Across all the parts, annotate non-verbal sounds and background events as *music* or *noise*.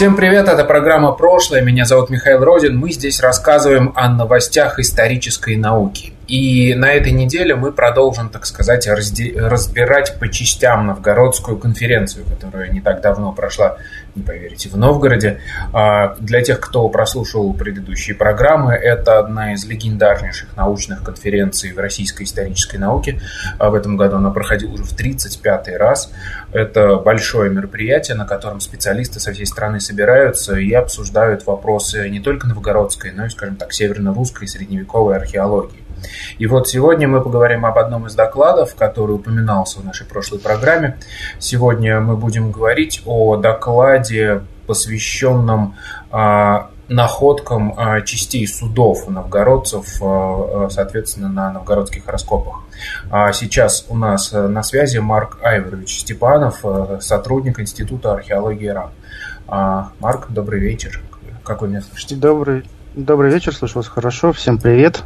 Всем привет, это программа «Прошлое». Меня зовут Михаил Родин. Мы здесь рассказываем о новостях исторической науки. И на этой неделе мы продолжим, так сказать, разбирать по частям Новгородскую конференцию, которая не так давно прошла, не поверите, в Новгороде. А, для тех, кто прослушал предыдущие программы, это одна из легендарнейших научных конференций в российской исторической науке. А в этом году она проходила уже в 35-й раз. Это большое мероприятие, на котором специалисты со всей страны собираются и обсуждают вопросы не только новгородской, но и, скажем так, северно-русской средневековой археологии. И вот сегодня мы поговорим об одном из докладов, который упоминался в нашей прошлой программе. Сегодня мы будем говорить о докладе, посвященном а, находкам а, частей судов новгородцев, а, соответственно, на новгородских раскопах. Сейчас у нас на связи Марк Айворович Степанов, сотрудник Института археологии РАН. Марк, добрый вечер. Как вы меня слышите? Добрый, добрый вечер, слышу вас хорошо. Всем привет.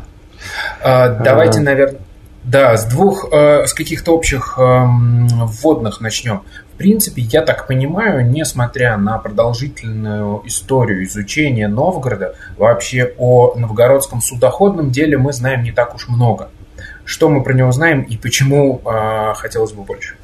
А, давайте, наверное, да, с двух, э, с каких-то общих эм, вводных начнем. В принципе, я так понимаю, несмотря на продолжительную историю изучения Новгорода, вообще о новгородском судоходном деле мы знаем не так уж много. Что мы про него знаем и почему э, хотелось бы больше?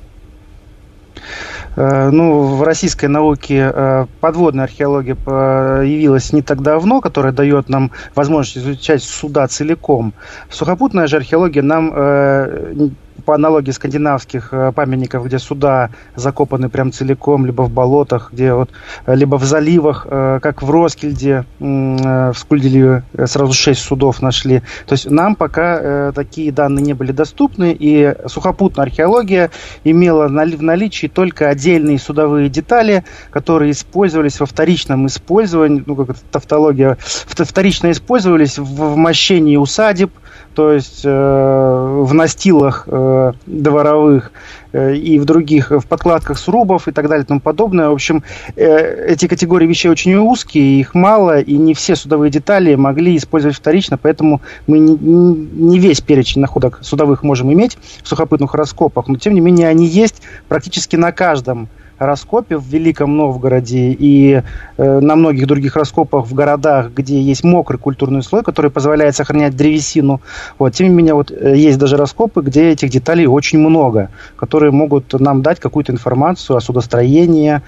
Э, ну, в российской науке э, подводная археология появилась не так давно, которая дает нам возможность изучать суда целиком. Сухопутная же археология нам э, по аналогии скандинавских э, памятников, где суда закопаны прям целиком, либо в болотах, где вот, э, либо в заливах, э, как в Роскильде, в Скульделе сразу шесть судов нашли. То есть нам пока такие данные не были доступны, и сухопутная археология имела в наличии только отдельные судовые детали, которые использовались во вторичном использовании, ну как это тавтология, вторично использовались в вмощении усадеб, то есть э, в настилах э, дворовых э, и в других, в подкладках срубов и так далее и тому подобное. В общем, эти категории вещей очень узкие, их мало, и не все судовые детали могли использовать вторично, поэтому мы не, весь перечень находок судовых можем иметь в сухопутных раскопах, но тем не менее они есть практически на каждом раскопе в Великом Новгороде и э, на многих других раскопах в городах, где есть мокрый культурный слой, который позволяет сохранять древесину. Вот. Тем не менее, вот, э, есть даже раскопы, где этих деталей очень много, которые могут нам дать какую-то информацию о судостроении,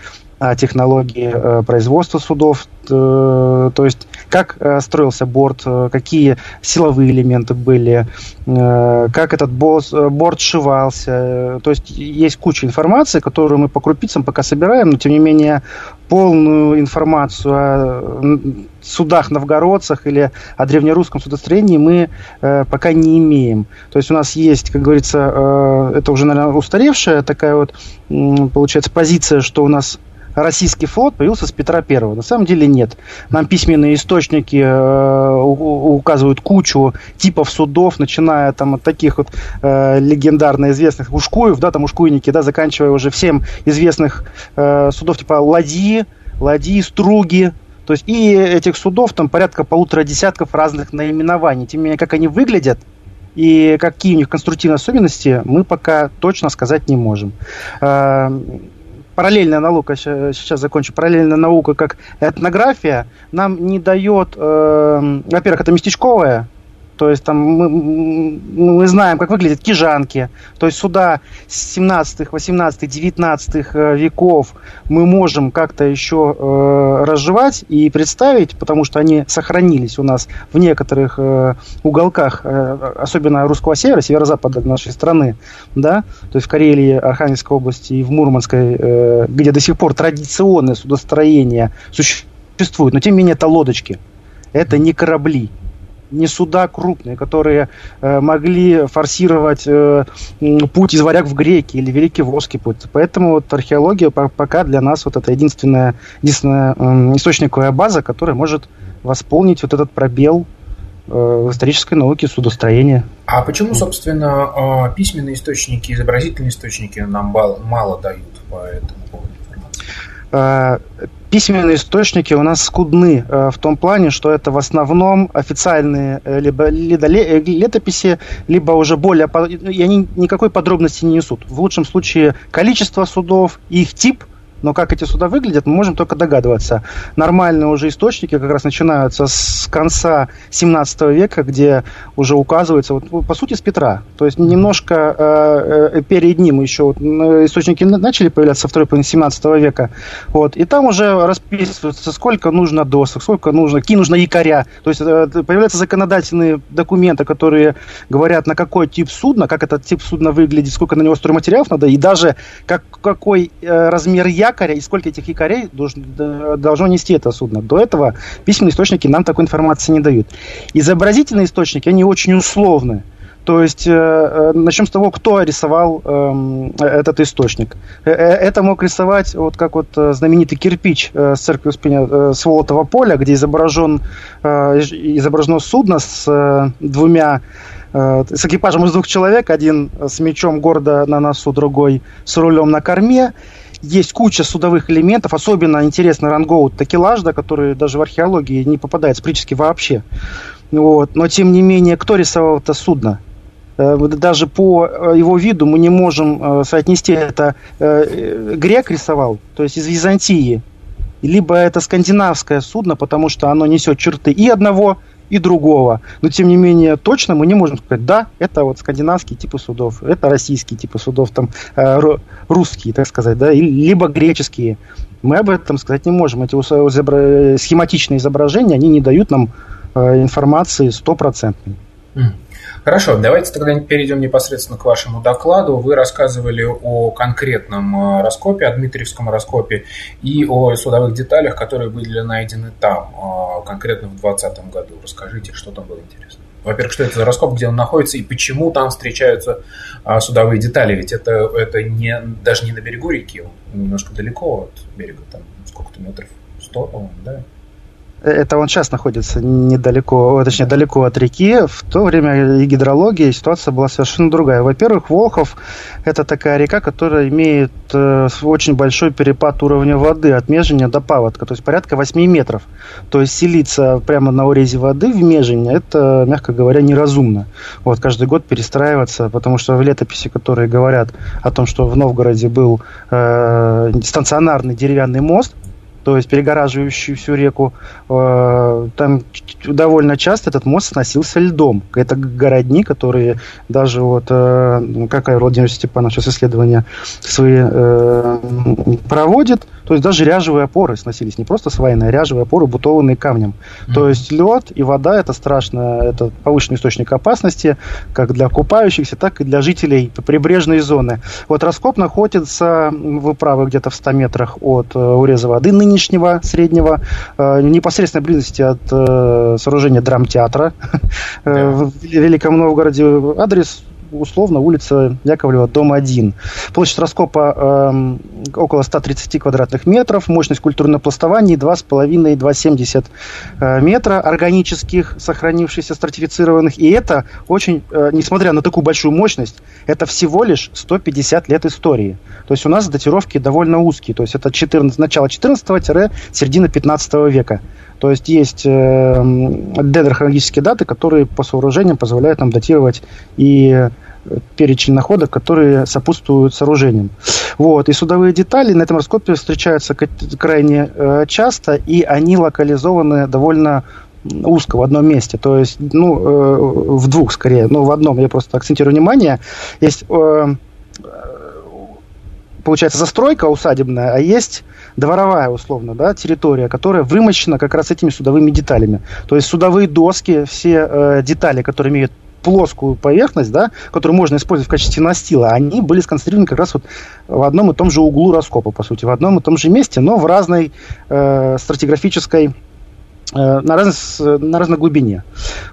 технологии э, производства судов, э, то есть как э, строился борт, какие силовые элементы были, как этот борт сшивался. То есть есть куча информации, которую мы по крупицам пока собираем, но тем не менее полную информацию о судах новгородцах или о древнерусском судостроении мы пока не имеем. То есть у нас есть, как говорится, это уже, наверное, устаревшая такая вот, получается, позиция, что у нас российский флот появился с Петра Первого. На самом деле нет. Нам письменные источники э, указывают кучу типов судов, начиная там от таких вот э, легендарно известных ушкуев, да, там ушкуйники, да, заканчивая уже всем известных э, судов типа ладьи, ладьи, струги, то есть и этих судов там порядка полутора десятков разных наименований. Тем не менее, как они выглядят, и какие у них конструктивные особенности, мы пока точно сказать не можем. Параллельная наука, сейчас закончу, параллельная наука как этнография, нам не дает, э, во-первых, это местечковая то есть там мы, мы знаем, как выглядят кижанки. То есть суда 17, 18, 19 веков мы можем как-то еще э, разжевать и представить, потому что они сохранились у нас в некоторых э, уголках, э, особенно русского севера, северо-запада нашей страны, да, то есть в Карелии, Архангельской области и в Мурманской, э, где до сих пор традиционное судостроение существует, но тем не менее это лодочки, это не корабли не суда крупные, которые э, могли форсировать э, путь из варяг в греки или великий волжский путь. Поэтому вот археология пока для нас вот это единственная, единственная э, источниковая база, которая может восполнить вот этот пробел в исторической науке судостроения. А почему, собственно, письменные источники, изобразительные источники нам мало дают по этому поводу информации? Письменные источники у нас скудны э, в том плане, что это в основном официальные э, либо летописи, либо уже более... И они никакой подробности не несут. В лучшем случае количество судов, их тип – но как эти суда выглядят, мы можем только догадываться. Нормальные уже источники как раз начинаются с конца 17 века, где уже указывается, вот, по сути, с Петра. То есть немножко э, э, перед ним еще вот, источники начали появляться со второй половины 17 века. Вот, и там уже расписывается, сколько нужно досок, сколько нужно, какие нужно якоря. То есть э, появляются законодательные документы, которые говорят, на какой тип судна, как этот тип судна выглядит, сколько на него стройматериалов надо, и даже как, какой э, размер якоря якоря и сколько этих якорей должен, должно нести это судно. До этого письменные источники нам такой информации не дают. Изобразительные источники, они очень условны. То есть, э, э начнем с того, кто рисовал э, этот источник. Э, э, это мог рисовать, вот как вот знаменитый кирпич э, с церкви Успения э, Сволотого поля, где изображен, э, изображено судно с э, двумя с экипажем из двух человек, один с мечом гордо на носу, другой с рулем на корме есть куча судовых элементов, особенно интересно рангоут такелажда, который даже в археологии не попадается практически вообще. Вот. Но тем не менее, кто рисовал это судно? Э, даже по э, его виду мы не можем э, соотнести это грек рисовал, то есть из Византии, либо это скандинавское судно, потому что оно несет черты и одного, и другого. Но, тем не менее, точно мы не можем сказать, да, это вот скандинавские типы судов, это российские типы судов, там, э, русские, так сказать, да, либо греческие. Мы об этом сказать не можем. Эти схематичные изображения, они не дают нам э, информации стопроцентной. Хорошо, давайте тогда перейдем непосредственно к вашему докладу. Вы рассказывали о конкретном э, раскопе, о Дмитриевском раскопе и о судовых деталях, которые были найдены там, э, конкретно в 2020 году. Расскажите, что там было интересно. Во-первых, что это за раскоп, где он находится и почему там встречаются а, судовые детали? Ведь это, это не, даже не на берегу реки, немножко далеко от берега, там сколько-то метров, 100, по-моему, да? Это он сейчас находится недалеко, точнее, далеко от реки. В то время и гидрология, ситуация была совершенно другая. Во-первых, Волхов – это такая река, которая имеет э, очень большой перепад уровня воды от Межиня до Паводка, то есть порядка 8 метров. То есть селиться прямо на урезе воды в Межине – это, мягко говоря, неразумно. Вот, каждый год перестраиваться, потому что в летописи, которые говорят о том, что в Новгороде был э, стационарный деревянный мост, то есть перегораживающую всю реку, э, там довольно часто этот мост сносился льдом. Это городни, которые даже вот, э, как Владимир Степанов сейчас исследования свои э, проводит, то есть даже ряжевые опоры сносились, не просто свайные, а ряжевые опоры, бутованные камнем. Mm-hmm. То есть лед и вода это страшно, это повышенный источник опасности, как для купающихся, так и для жителей прибрежной зоны. Вот раскоп находится, вы правы, где-то в 100 метрах от уреза воды нынешнего, среднего, э, непосредственной близости от э, сооружения драмтеатра *laughs* yeah. в Великом Новгороде. Адрес условно улица Яковлева, дом 1. Площадь раскопа э, около 130 квадратных метров, мощность культурного пластования 2,5-2,70 э, метра органических, сохранившихся, стратифицированных. И это очень, э, несмотря на такую большую мощность, это всего лишь 150 лет истории. То есть у нас датировки довольно узкие. То есть это 14, начало 14-середина 15 века. То есть есть э, дендрохронологические даты, которые по сооружениям позволяют нам датировать и перечень находок, которые сопутствуют сооружениям. Вот. И судовые детали на этом раскопе встречаются крайне э, часто, и они локализованы довольно узко в одном месте, то есть, ну, э, в двух скорее, но в одном, я просто акцентирую внимание, есть э, получается, застройка усадебная, а есть дворовая, условно, да, территория, которая вымощена как раз этими судовыми деталями. То есть судовые доски, все э, детали, которые имеют плоскую поверхность, да, которую можно использовать в качестве настила, они были сконцентрированы как раз вот в одном и том же углу раскопа, по сути, в одном и том же месте, но в разной э, стратиграфической э, на, раз, на разной глубине.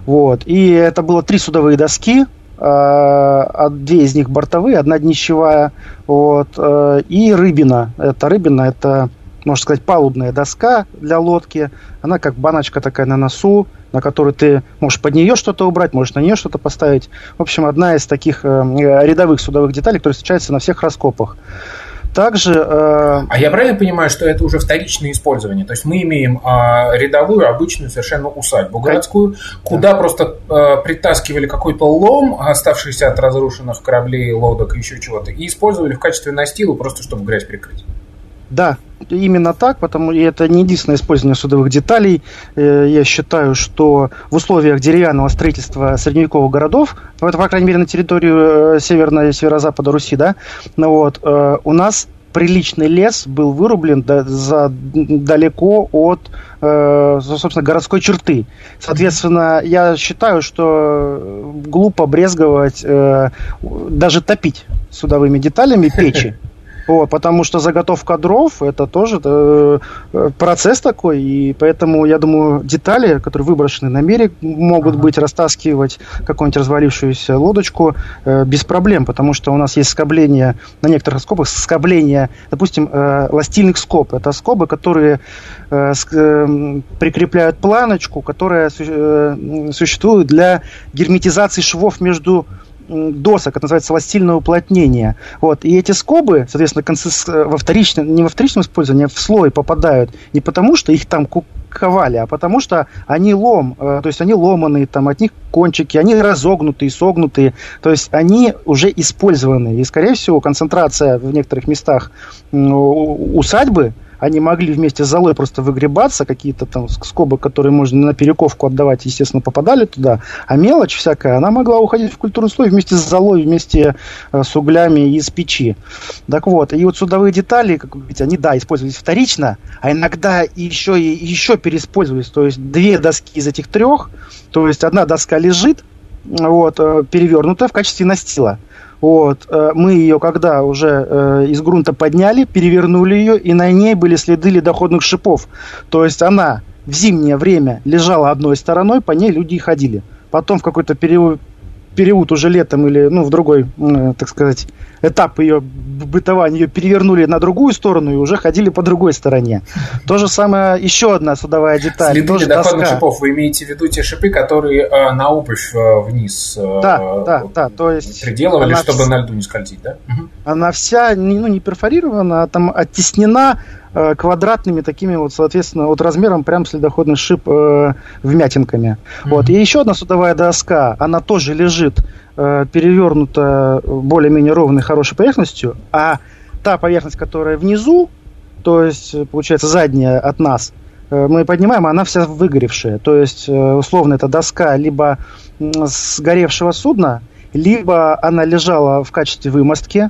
Вот. И это было три судовые доски, а две из них бортовые, одна днищевая, вот, э, и рыбина. Это рыбина, это можно сказать, палубная доска для лодки. Она как баночка такая на носу, на которую ты можешь под нее что-то убрать, можешь на нее что-то поставить. В общем, одна из таких э, рядовых судовых деталей, которая встречается на всех раскопах. Также... Э... А я правильно понимаю, что это уже вторичное использование? То есть мы имеем э, рядовую, обычную совершенно усадьбу городскую, куда да. просто э, притаскивали какой-то лом, оставшийся от разрушенных кораблей, лодок и еще чего-то, и использовали в качестве настила просто, чтобы грязь прикрыть. Да, именно так, потому и это не единственное использование судовых деталей. Э, я считаю, что в условиях деревянного строительства средневековых городов, ну, это, по крайней мере, на территории э, северной и северо-запада Руси, да, ну, вот, э, у нас приличный лес был вырублен за, далеко от, собственно, городской черты. Соответственно, я считаю, что глупо брезговать, даже топить судовыми деталями печи. Вот, потому что заготовка дров это тоже э, процесс такой, и поэтому, я думаю, детали, которые выброшены на берег, могут ага. быть растаскивать какую-нибудь развалившуюся лодочку э, без проблем, потому что у нас есть скобление на некоторых скобах, скобление, допустим, э, ластильных скоб. Это скобы, которые э, с, э, прикрепляют планочку, которая э, существует для герметизации швов между досок, это называется ластильное уплотнение. Вот. И эти скобы, соответственно, во вторичном, не во вторичном использовании, а в слой попадают не потому, что их там ковали, а потому что они лом, э, то есть они ломаные, там от них кончики, они разогнутые, согнутые, то есть они уже использованы. И, скорее всего, концентрация в некоторых местах усадьбы – они могли вместе с золой просто выгребаться, какие-то там скобы, которые можно на перековку отдавать, естественно, попадали туда, а мелочь всякая, она могла уходить в культурный слой вместе с золой, вместе э, с углями из печи. Так вот, и вот судовые детали, как вы видите, они, да, использовались вторично, а иногда еще и еще переиспользовались, то есть две доски из этих трех, то есть одна доска лежит, вот, э, перевернутая в качестве настила. Вот. Э, мы ее, когда уже э, из грунта подняли, перевернули ее, и на ней были следы ледоходных шипов. То есть она в зимнее время лежала одной стороной, по ней люди и ходили. Потом в какой-то период, период уже летом или ну, в другой, э, так сказать, этап ее бытования, ее перевернули на другую сторону и уже ходили по другой стороне. То же самое, еще одна судовая деталь. Следы тоже доска. шипов, вы имеете в виду те шипы, которые э, на обувь э, вниз э, да, да, да, то есть приделывали, чтобы вся, на льду не скользить, да? Она вся, ну, не перфорирована, а там оттеснена Э, квадратными такими вот, соответственно, вот размером прям следоходный шип э, вмятинками. Mm-hmm. Вот. И еще одна судовая доска, она тоже лежит э, перевернута более-менее ровной, хорошей поверхностью, а та поверхность, которая внизу, то есть, получается, задняя от нас, э, мы поднимаем, она вся выгоревшая. То есть, э, условно, это доска либо сгоревшего судна, либо она лежала в качестве вымостки,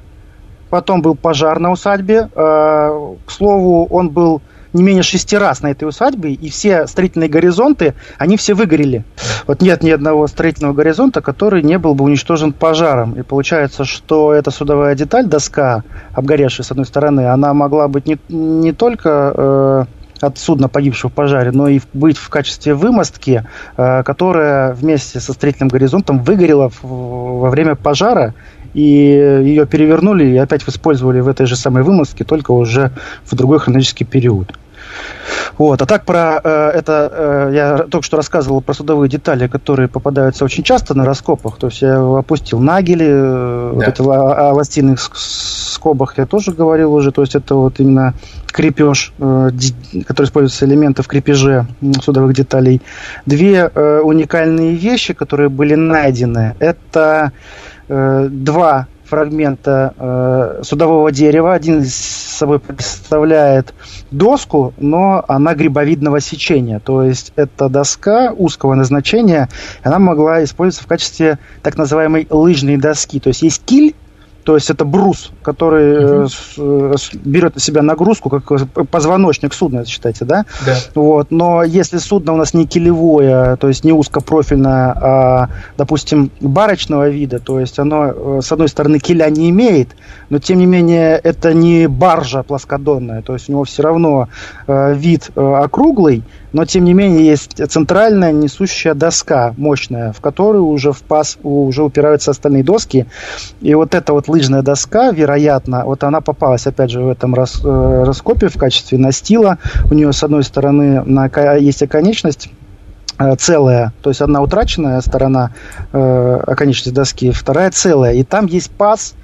Потом был пожар на усадьбе. Э, к слову, он был не менее шести раз на этой усадьбе, и все строительные горизонты, они все выгорели. Вот нет ни одного строительного горизонта, который не был бы уничтожен пожаром. И получается, что эта судовая деталь, доска, обгоревшая с одной стороны, она могла быть не, не только э, от судна, погибшего в пожаре, но и быть в качестве вымостки, э, которая вместе со строительным горизонтом выгорела в, во время пожара и ее перевернули и опять использовали в этой же самой вымостке, только уже в другой хронологический период. Вот. А так про э, это э, я только что рассказывал про судовые детали, которые попадаются очень часто на раскопах. То есть я опустил нагели, э, да. вот эти о, о ластинных скобах я тоже говорил уже. То есть это вот именно крепеж, э, который используется элементы в крепеже судовых деталей. Две э, уникальные вещи, которые были найдены, это Э, два фрагмента э, судового дерева. Один из собой представляет доску, но она грибовидного сечения. То есть это доска узкого назначения, она могла использоваться в качестве так называемой лыжной доски. То есть есть киль, то есть это брус, который угу. берет на себя нагрузку, как позвоночник судна, считайте, да? Да. Вот. Но если судно у нас не килевое, то есть не узкопрофильное, а, допустим, барочного вида, то есть оно, э, с одной стороны, киля не имеет, но тем не менее это не баржа плоскодонная, то есть у него все равно э, вид округлый, но тем не менее есть центральная несущая доска мощная, в которую уже в паз уже упираются остальные доски. И вот эта вот лыжная доска, вероятно, вот она попалась опять же в этом рас, э, раскопе в качестве настила. У нее с одной стороны на, есть оконечность э, целая, то есть одна утраченная сторона э, оконечности доски, вторая целая. И там есть паз,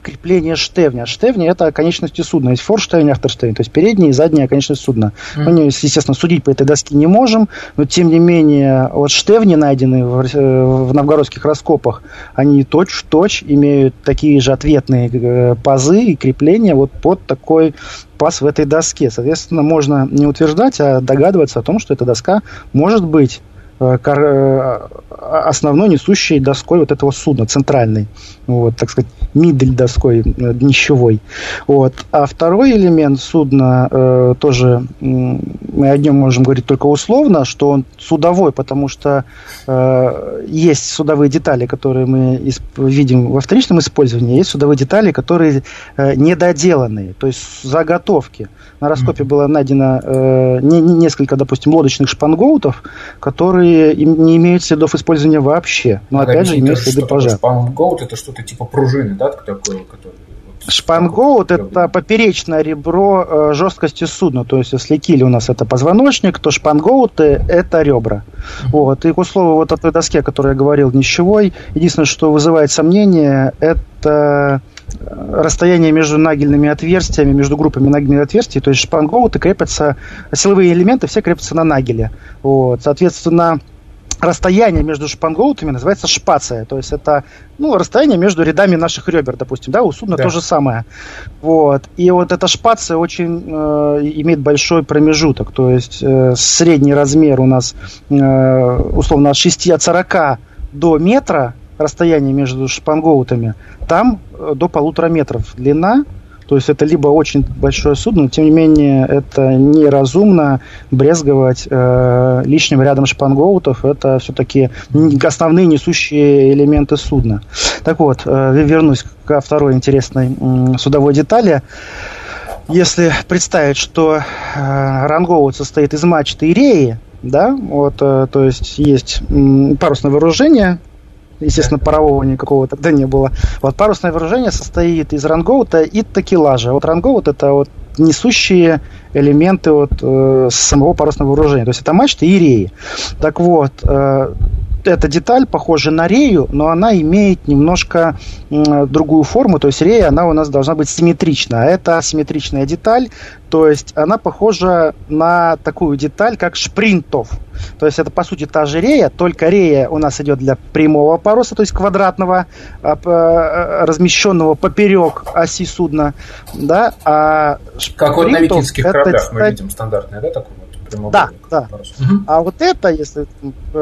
крепление штевня. Штевни это конечности судна. Есть форштевень, ахтерштевень, то есть передняя и задняя конечность судна. Mm-hmm. Мы, естественно, судить по этой доске не можем, но тем не менее, вот штевни, найденные в, э, в новгородских раскопах, они точь-в-точь имеют такие же ответные э, пазы и крепления вот под такой паз в этой доске. Соответственно, можно не утверждать, а догадываться о том, что эта доска может быть основной несущей доской вот этого судна, центральной, вот, так сказать, мидель доской, э, днищевой. Вот. А второй элемент судна э, тоже, мы о нем можем говорить только условно, что он судовой, потому что э, есть судовые детали, которые мы видим во вторичном использовании, есть судовые детали, которые э, недоделанные, то есть заготовки. На раскопе mm-hmm. было найдено э, не, не несколько, допустим, лодочных шпангоутов, которые не имеют следов использования вообще. Но опять же имеют следы пожара. Шпангоут это что-то типа пружины, да, такое, которое Шпангоут – это поперечное ребро э, жесткости судна. То есть, если киль у нас это позвоночник, то шпангоуты – это ребра. Вот. И, к слову, вот о той доске, о которой я говорил, нищевой, единственное, что вызывает сомнение, это расстояние между нагельными отверстиями, между группами нагельных отверстий, то есть шпангоуты крепятся, силовые элементы все крепятся на нагеле. Вот. Соответственно, расстояние между шпангоутами называется шпация. То есть это ну, расстояние между рядами наших ребер, допустим, да, у судна да. то же самое. Вот. И вот эта шпация очень э, имеет большой промежуток. То есть э, средний размер у нас э, условно от 6 от 40 до метра расстояние между шпангоутами, там до полутора метров длина. То есть это либо очень большое судно, но тем не менее это неразумно брезговать э, лишним рядом шпангоутов. Это все-таки основные несущие элементы судна. Так вот, э, вернусь ко второй интересной э, судовой детали. Если представить, что э, рангоут состоит из мачты и реи, да, вот, э, то есть есть м, парусное вооружение, естественно, парового никакого тогда не было. Вот парусное вооружение состоит из рангоута и такелажа. Вот рангоут это вот несущие элементы вот, э, самого парусного вооружения. То есть это мачты и реи. Так вот, э, эта деталь похожа на рею, но она имеет немножко другую форму. То есть рея, она у нас должна быть симметрична. А это асимметричная деталь, то есть она похожа на такую деталь, как шпринтов. То есть это, по сути, та же рея, только рея у нас идет для прямого паруса, то есть квадратного, а, а, размещенного поперек оси судна. Да, а как вот на викинских кораблях мы видим стандартное, да, такое? Да, да. Угу. А вот это, если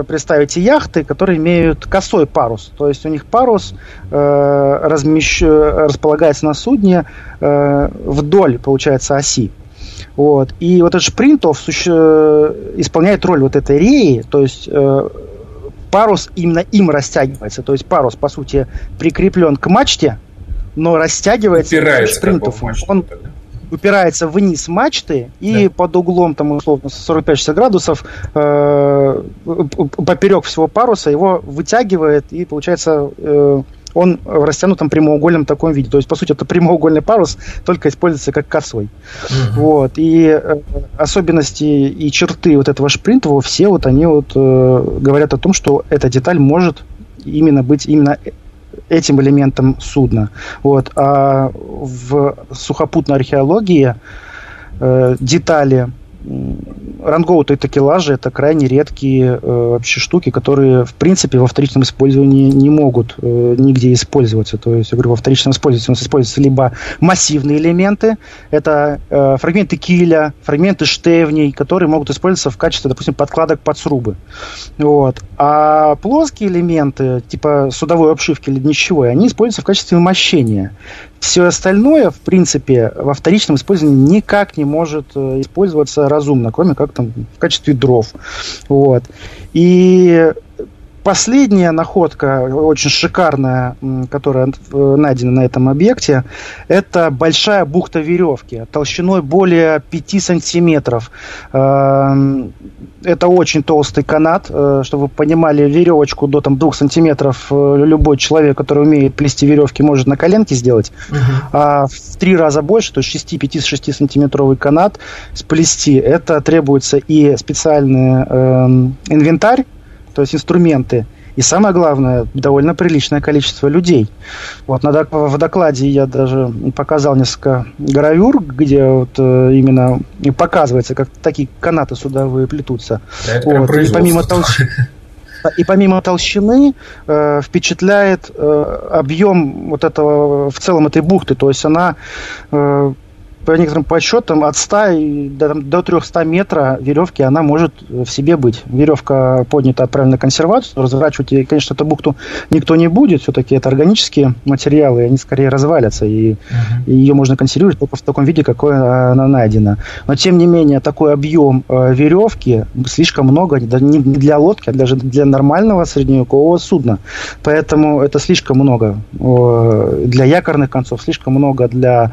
представите яхты, которые имеют косой парус, то есть у них парус э, размещ... располагается на судне э, вдоль, получается, оси. Вот. И вот этот шпринтов суще... исполняет роль вот этой реи, то есть э, парус именно им растягивается. То есть парус, по сути, прикреплен к мачте, но растягивается Упирается шпринтов. Он, тогда упирается вниз мачты и да. под углом там условно 45-60 градусов э, поперек всего паруса его вытягивает и получается э, он в растянутом прямоугольном таком виде. То есть, по сути, это прямоугольный парус, только используется как косой. Угу. Вот. И э, особенности и черты вот этого шпринтового, все вот они вот э, говорят о том, что эта деталь может именно быть именно этим элементом судна. Вот. А в сухопутной археологии э, детали рангоуты и такелажи это крайне редкие э, вообще штуки, которые в принципе во вторичном использовании не могут э, нигде использоваться. То есть, я говорю, во вторичном использовании у нас используются либо массивные элементы, это э, фрагменты киля, фрагменты штевней, которые могут использоваться в качестве, допустим, подкладок под срубы. Вот. А плоские элементы, типа судовой обшивки или днищевой, они используются в качестве мощения. Все остальное, в принципе, во вторичном использовании никак не может э, использоваться разумно, кроме как там в качестве дров. Вот. И последняя находка, очень шикарная, которая э, найдена на этом объекте, это большая бухта веревки толщиной более 5 сантиметров. Эм, это очень толстый канат, э, чтобы вы понимали, веревочку до там, 2 сантиметров э, любой человек, который умеет плести веревки, может на коленке сделать. Uh-huh. А в три раза больше, то есть 6-5-6 сантиметровый канат сплести, это требуется и специальный э, инвентарь, то есть инструменты, и самое главное, довольно приличное количество людей. Вот на, в докладе я даже показал несколько гравюр, где вот э, именно показывается, как такие канаты судовые плетутся. Да, вот. И помимо толщины. И помимо толщины э, впечатляет э, объем вот этого в целом этой бухты, то есть она э, по некоторым подсчетам, от 100 до, до 300 метра веревки она может в себе быть. Веревка поднята, отправлена на консервацию. Разворачивать, конечно, эту бухту никто не будет. Все-таки это органические материалы, они скорее развалятся. И, uh-huh. и ее можно консервировать только в таком виде, какой она найдена. Но, тем не менее, такой объем э, веревки слишком много не для лодки, а даже для нормального средневекового судна. Поэтому это слишком много для якорных концов, слишком много для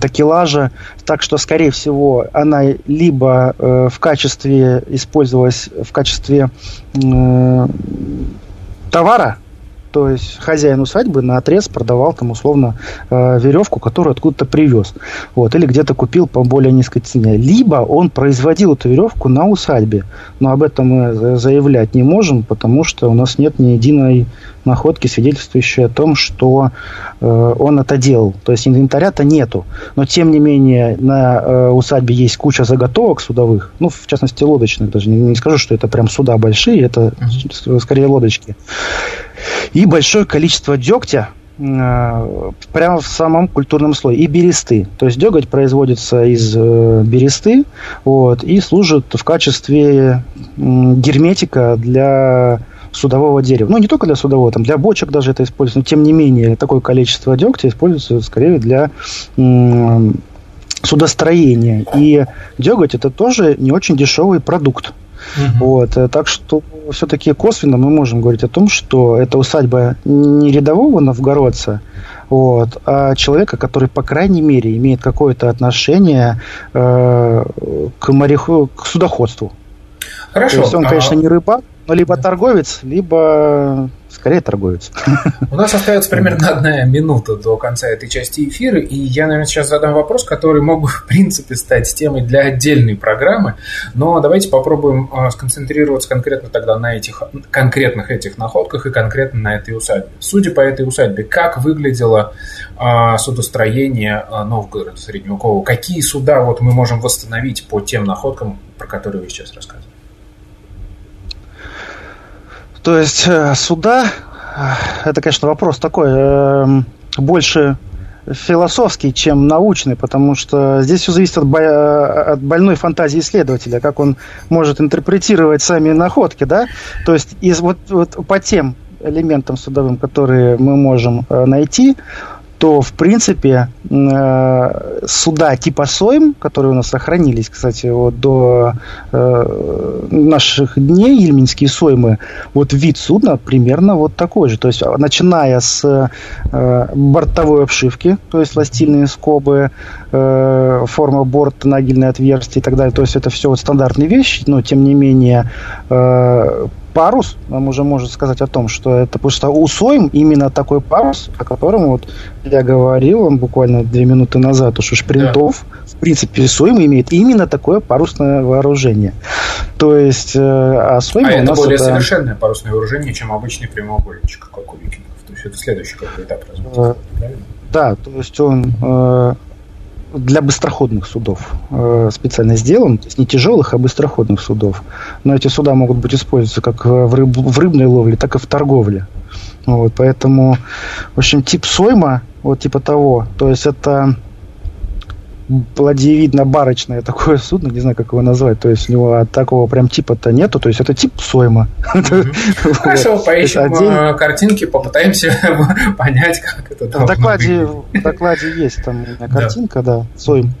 такелажа, так что, скорее всего, она либо э, в качестве использовалась в качестве э, товара, то есть хозяин усадьбы на отрез продавал там условно э, веревку, которую откуда-то привез. Вот, или где-то купил по более низкой цене. Либо он производил эту веревку на усадьбе. Но об этом мы заявлять не можем, потому что у нас нет ни единой находки, свидетельствующей о том, что э, он это делал. То есть инвентаря-то нету. Но тем не менее на э, усадьбе есть куча заготовок судовых, ну, в частности, лодочных даже. Не, не скажу, что это прям суда большие, это скорее лодочки и большое количество дегтя э, прямо в самом культурном слое. И бересты. То есть деготь производится из э, бересты вот, и служит в качестве герметика для судового дерева. Ну, не только для судового, там, для бочек даже это используется, но тем не менее такое количество дегтя используется скорее для судостроения. И деготь это тоже не очень дешевый продукт. Угу. Вот, э, так что все-таки косвенно мы можем говорить о том, что это усадьба не рядового новгородца, вот, а человека, который, по крайней мере, имеет какое-то отношение э, к, мореху, к судоходству. Хорошо. То есть он, конечно, а... не рыбак, но либо торговец, либо скорее торговец. *laughs* У нас остается примерно одна минута до конца этой части эфира, и я, наверное, сейчас задам вопрос, который мог бы, *laughs* в принципе, стать темой для отдельной программы, но давайте попробуем а, сконцентрироваться конкретно тогда на этих конкретных этих находках и конкретно на этой усадьбе. Судя по этой усадьбе, как выглядело а, судостроение а, Новгорода средневекового? Какие суда вот мы можем восстановить по тем находкам, про которые вы сейчас рассказывали? То есть э, суда, э, это, конечно, вопрос такой, эм, больше философский, чем научный, потому что здесь все зависит от, от больной фантазии исследователя, как он может интерпретировать сами находки, да, то есть из, вот, вот по тем элементам судовым, которые мы можем э, найти, то, в принципе, э, суда типа СОИМ, которые у нас сохранились, кстати, вот до э, наших дней, ильминские СОИМы, вот вид судна примерно вот такой же. То есть, начиная с э, бортовой обшивки, то есть ластильные скобы, форма борта, нагельные отверстия и так далее. То есть, это все вот стандартные вещи, но, тем не менее, парус нам уже может сказать о том, что это просто усвоим именно такой парус, о котором вот я говорил вам буквально две минуты назад, уж шпринтов, да. в принципе, Сойм имеет именно такое парусное вооружение. То есть, э, а Сойм а у это нас более это... совершенное парусное вооружение, чем обычный прямоугольничек, как у викингов. То есть, это следующий какой этап развития, э, Да, то есть он э, для быстроходных судов э, специально сделан, то есть не тяжелых, а быстроходных судов. Но эти суда могут быть использоваться как в, рыб, в рыбной ловле, так и в торговле. Вот, поэтому, в общем, тип сойма, вот типа того, то есть это ладьевидно-барочное такое судно, не знаю, как его назвать, то есть у него такого прям типа-то нету, то есть это тип сойма. *laughs* Хорошо, поищем э, картинки, попытаемся *laughs* понять, как это В докладе, в докладе есть там картинка, да, сойм.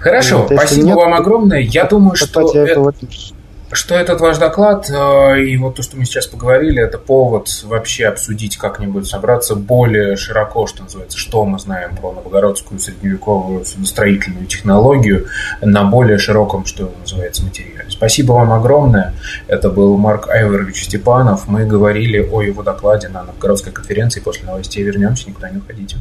Хорошо, спасибо вам огромное. Я думаю, что... что этот ваш доклад э, и вот то, что мы сейчас поговорили, это повод вообще обсудить как-нибудь, собраться более широко, что называется, что мы знаем про новогородскую средневековую судостроительную технологию на более широком, что называется, материале. Спасибо вам огромное. Это был Марк Айворович Степанов. Мы говорили о его докладе на Новгородской конференции. После новостей вернемся, никуда не уходите.